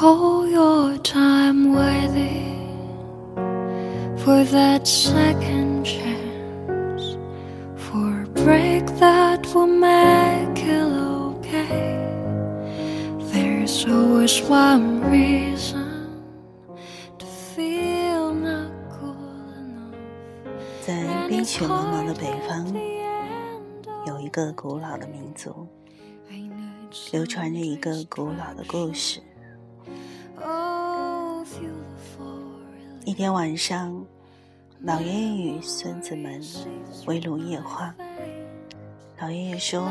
hold your time waiting for that second chance, for a break that will make it okay. There's always one reason to feel not cool enough. 在冰雪茫茫的北方，有一个古老的民族，流传着一个古老的故事。一天晚上，老爷爷与孙子们围炉夜话。老爷爷说：“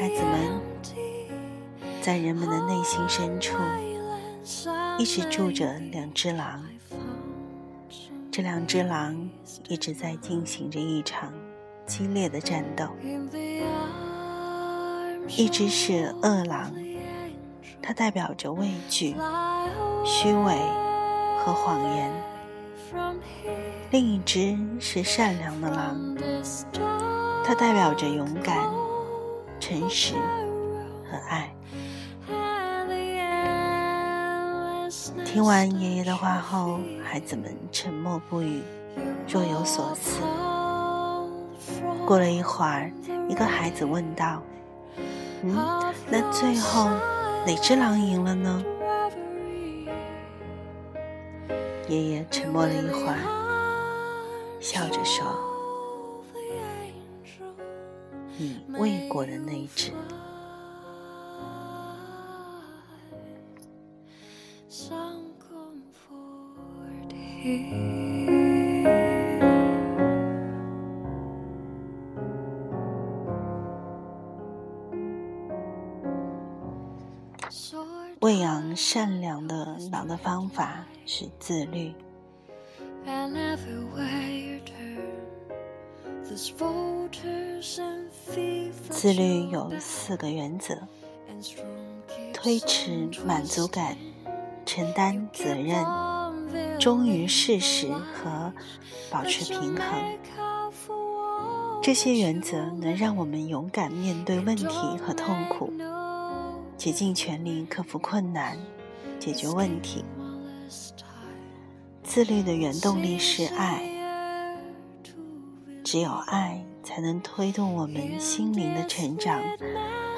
孩子们，在人们的内心深处，一直住着两只狼。这两只狼一直在进行着一场激烈的战斗。一只是恶狼，它代表着畏惧、虚伪。”和谎言，另一只是善良的狼，它代表着勇敢、诚实和爱。听完爷爷的话后，孩子们沉默不语，若有所思。过了一会儿，一个孩子问道：“嗯，那最后哪只狼赢了呢？”爷爷沉默了一会儿，笑着说：“你喂过的那只。”喂善良的狼的方法是自律。自律有四个原则：推迟满足感、承担责任、忠于事实和保持平衡。这些原则能让我们勇敢面对问题和痛苦。竭尽全力克服困难，解决问题。自律的原动力是爱，只有爱才能推动我们心灵的成长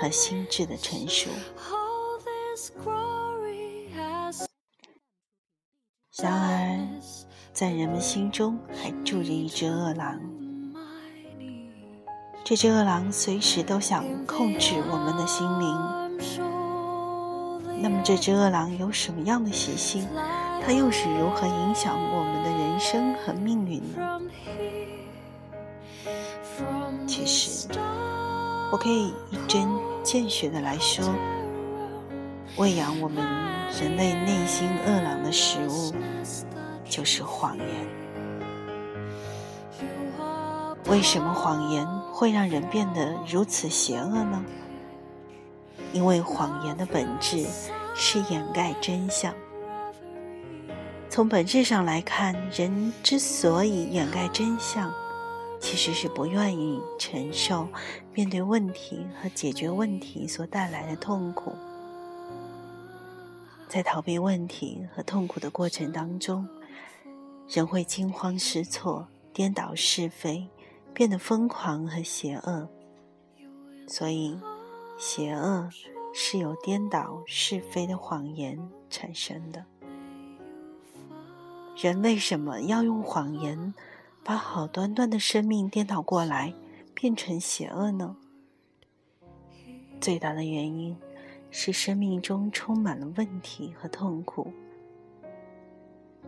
和心智的成熟。然而，在人们心中还住着一只恶狼，这只恶狼随时都想控制我们的心灵。那么，这只恶狼有什么样的习性？它又是如何影响我们的人生和命运呢？其实，我可以一针见血的来说，喂养我们人类内心恶狼的食物，就是谎言。为什么谎言会让人变得如此邪恶呢？因为谎言的本质是掩盖真相。从本质上来看，人之所以掩盖真相，其实是不愿意承受面对问题和解决问题所带来的痛苦。在逃避问题和痛苦的过程当中，人会惊慌失措、颠倒是非，变得疯狂和邪恶。所以。邪恶是由颠倒是非的谎言产生的。人为什么要用谎言把好端端的生命颠倒过来，变成邪恶呢？最大的原因是生命中充满了问题和痛苦。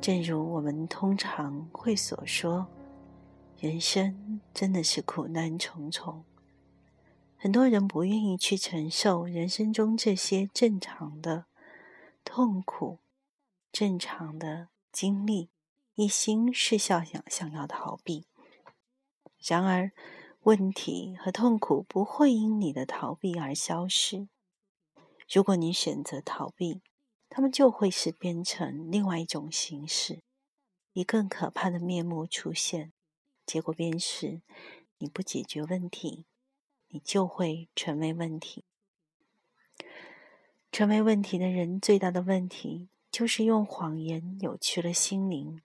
正如我们通常会所说，人生真的是苦难重重。很多人不愿意去承受人生中这些正常的痛苦、正常的经历，一心是想想想要逃避。然而，问题和痛苦不会因你的逃避而消失。如果你选择逃避，他们就会是变成另外一种形式，以更可怕的面目出现。结果便是你不解决问题。你就会成为问题。成为问题的人最大的问题，就是用谎言扭曲了心灵。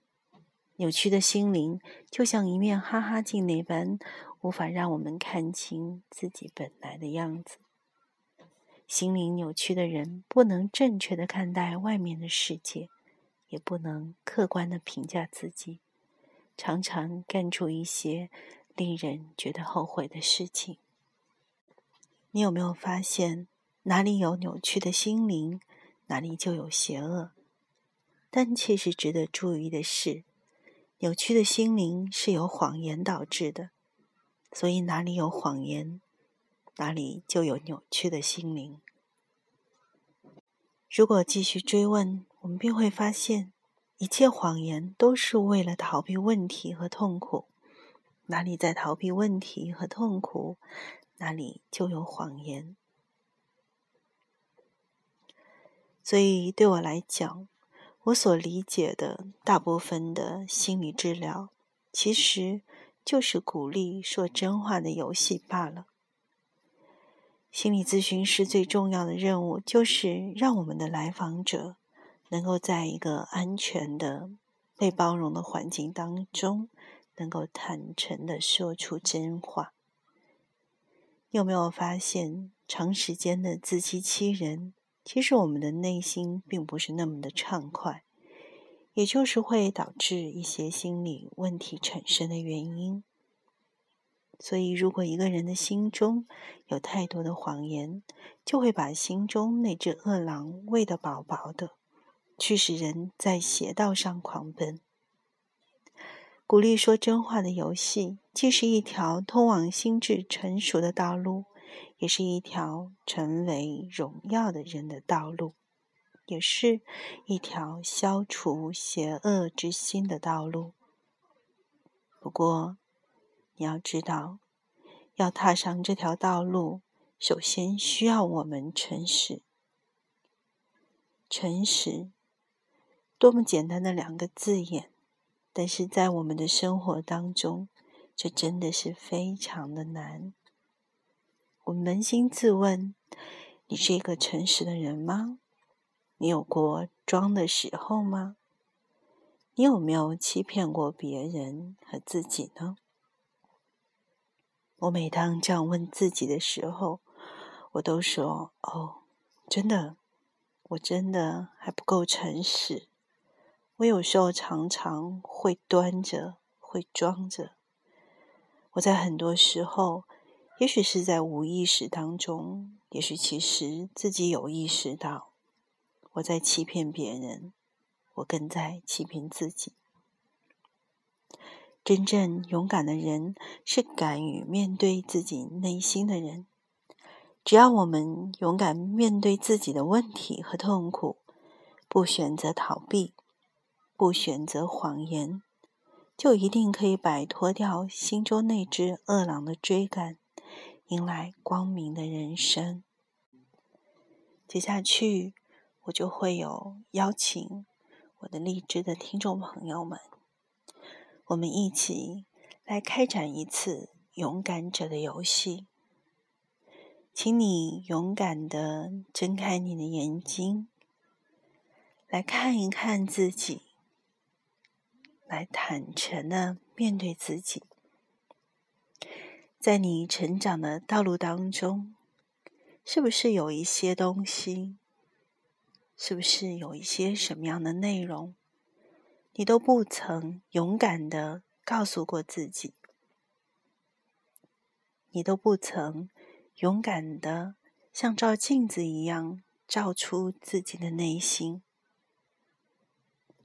扭曲的心灵，就像一面哈哈镜那般，无法让我们看清自己本来的样子。心灵扭曲的人，不能正确的看待外面的世界，也不能客观的评价自己，常常干出一些令人觉得后悔的事情。你有没有发现，哪里有扭曲的心灵，哪里就有邪恶？但其实值得注意的是。扭曲的心灵是由谎言导致的，所以哪里有谎言，哪里就有扭曲的心灵。如果继续追问，我们便会发现，一切谎言都是为了逃避问题和痛苦。哪里在逃避问题和痛苦，哪里就有谎言。所以对我来讲，我所理解的大部分的心理治疗，其实就是鼓励说真话的游戏罢了。心理咨询师最重要的任务，就是让我们的来访者能够在一个安全的、被包容的环境当中，能够坦诚的说出真话。有没有发现，长时间的自欺欺人？其实我们的内心并不是那么的畅快，也就是会导致一些心理问题产生的原因。所以，如果一个人的心中有太多的谎言，就会把心中那只恶狼喂得饱饱的，驱使人在邪道上狂奔。鼓励说真话的游戏，既是一条通往心智成熟的道路。也是一条成为荣耀的人的道路，也是一条消除邪恶之心的道路。不过，你要知道，要踏上这条道路，首先需要我们诚实。诚实，多么简单的两个字眼，但是在我们的生活当中，这真的是非常的难。我扪心自问：你是一个诚实的人吗？你有过装的时候吗？你有没有欺骗过别人和自己呢？我每当这样问自己的时候，我都说：“哦，真的，我真的还不够诚实。我有时候常常会端着，会装着。我在很多时候。”也许是在无意识当中，也许其实自己有意识到，我在欺骗别人，我更在欺骗自己。真正勇敢的人是敢于面对自己内心的人。只要我们勇敢面对自己的问题和痛苦，不选择逃避，不选择谎言，就一定可以摆脱掉心中那只恶狼的追赶。迎来光明的人生。接下去，我就会有邀请我的励志的听众朋友们，我们一起来开展一次勇敢者的游戏。请你勇敢的睁开你的眼睛，来看一看自己，来坦诚的面对自己。在你成长的道路当中，是不是有一些东西？是不是有一些什么样的内容，你都不曾勇敢的告诉过自己？你都不曾勇敢的像照镜子一样照出自己的内心？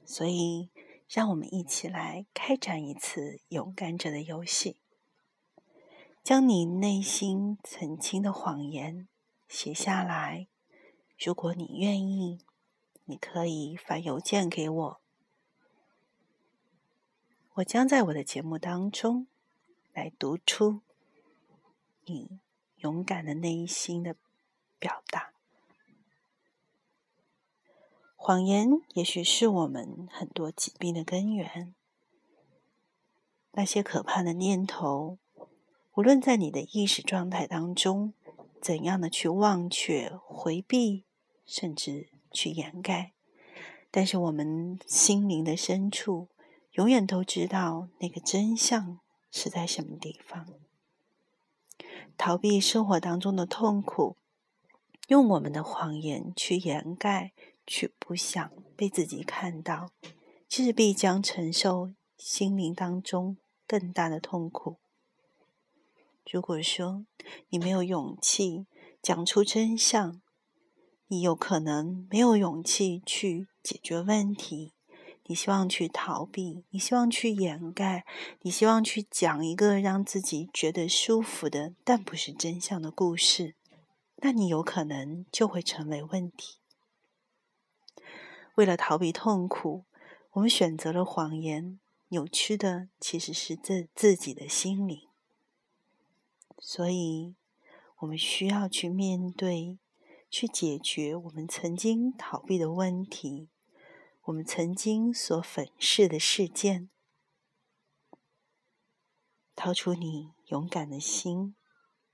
所以，让我们一起来开展一次勇敢者的游戏。将你内心曾经的谎言写下来。如果你愿意，你可以发邮件给我。我将在我的节目当中来读出你勇敢的内心的表达。谎言也许是我们很多疾病的根源。那些可怕的念头。无论在你的意识状态当中怎样的去忘却、回避，甚至去掩盖。但是我们心灵的深处，永远都知道那个真相是在什么地方。逃避生活当中的痛苦，用我们的谎言去掩盖，去不想被自己看到，其实必将承受心灵当中更大的痛苦。如果说你没有勇气讲出真相，你有可能没有勇气去解决问题。你希望去逃避，你希望去掩盖，你希望去讲一个让自己觉得舒服的，但不是真相的故事，那你有可能就会成为问题。为了逃避痛苦，我们选择了谎言，扭曲的其实是自自己的心灵。所以，我们需要去面对，去解决我们曾经逃避的问题。我们曾经所粉饰的事件，掏出你勇敢的心，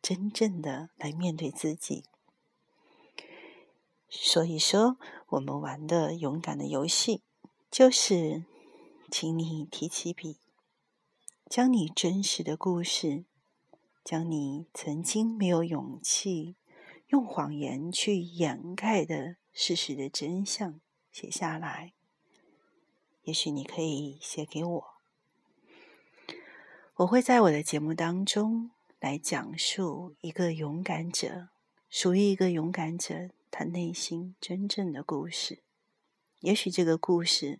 真正的来面对自己。所以说，我们玩的勇敢的游戏，就是请你提起笔，将你真实的故事，将你曾经没有勇气用谎言去掩盖的事实的真相写下来。也许你可以写给我，我会在我的节目当中来讲述一个勇敢者，属于一个勇敢者他内心真正的故事。也许这个故事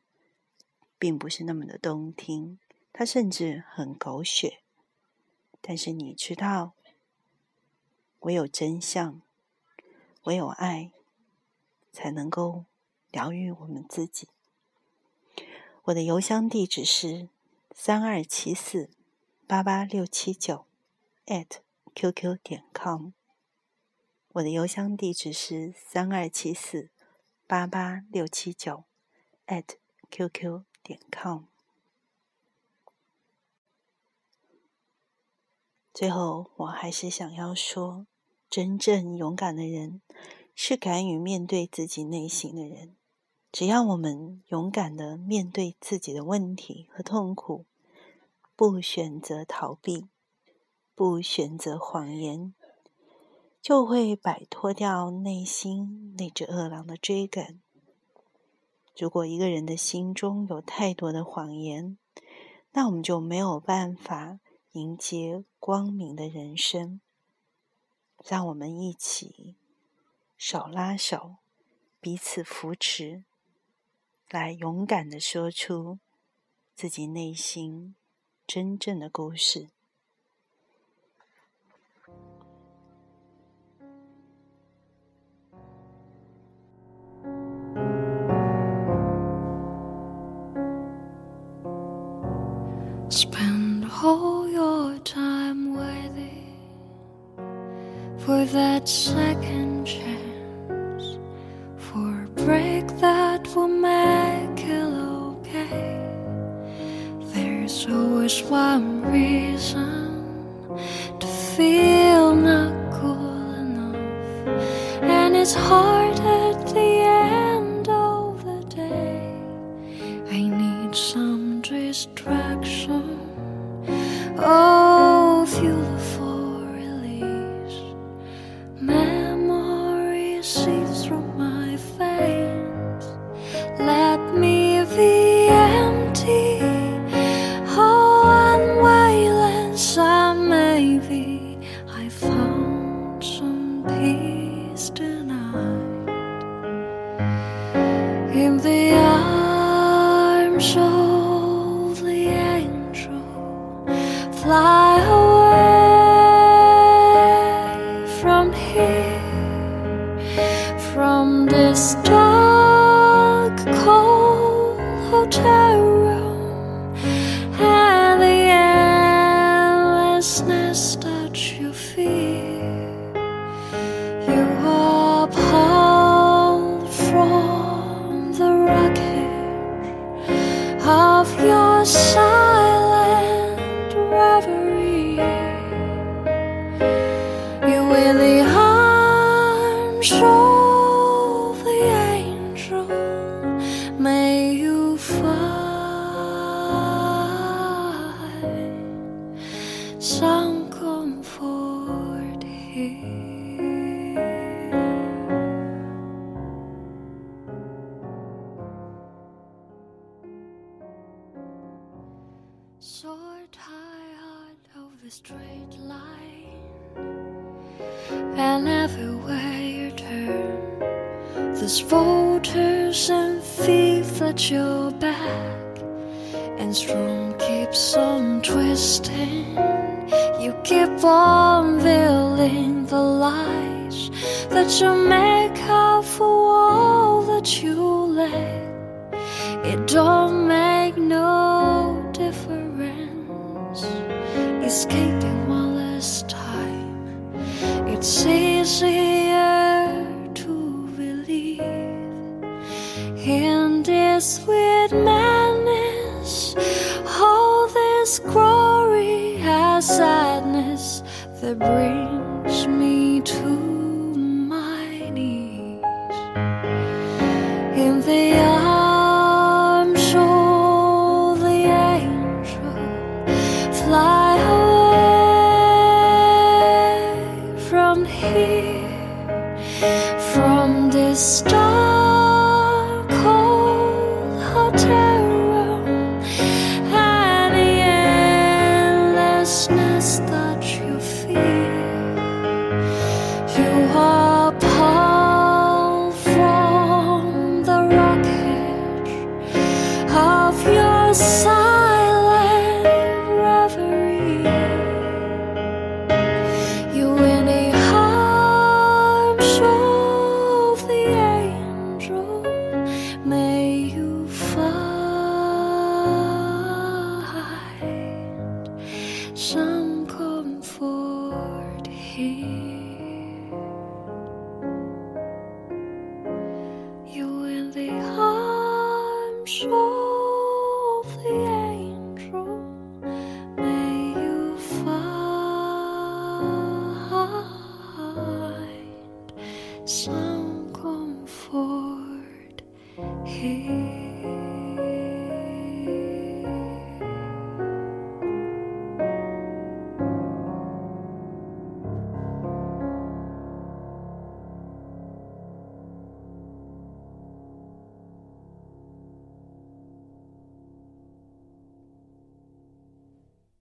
并不是那么的动听，它甚至很狗血，但是你知道，唯有真相，唯有爱，才能够疗愈我们自己。我的邮箱地址是三二七四八八六七九 at qq 点 com。我的邮箱地址是三二七四八八六七九 at qq 点 com。最后，我还是想要说，真正勇敢的人是敢于面对自己内心的人。只要我们勇敢的面对自己的问题和痛苦，不选择逃避，不选择谎言，就会摆脱掉内心那只饿狼的追赶。如果一个人的心中有太多的谎言，那我们就没有办法迎接光明的人生。让我们一起手拉手，彼此扶持。来勇敢的说出自己内心真正的故事。Spend all your time waiting for that second chance, for a break that will make it okay. There's always one reason to feel not cool enough, and it's hard from this dark, twisting. You keep on building the lies that you make up for all that you let. It don't make no difference. Escaping one last time, it's easier to believe in this sweet madness. Sadness that brings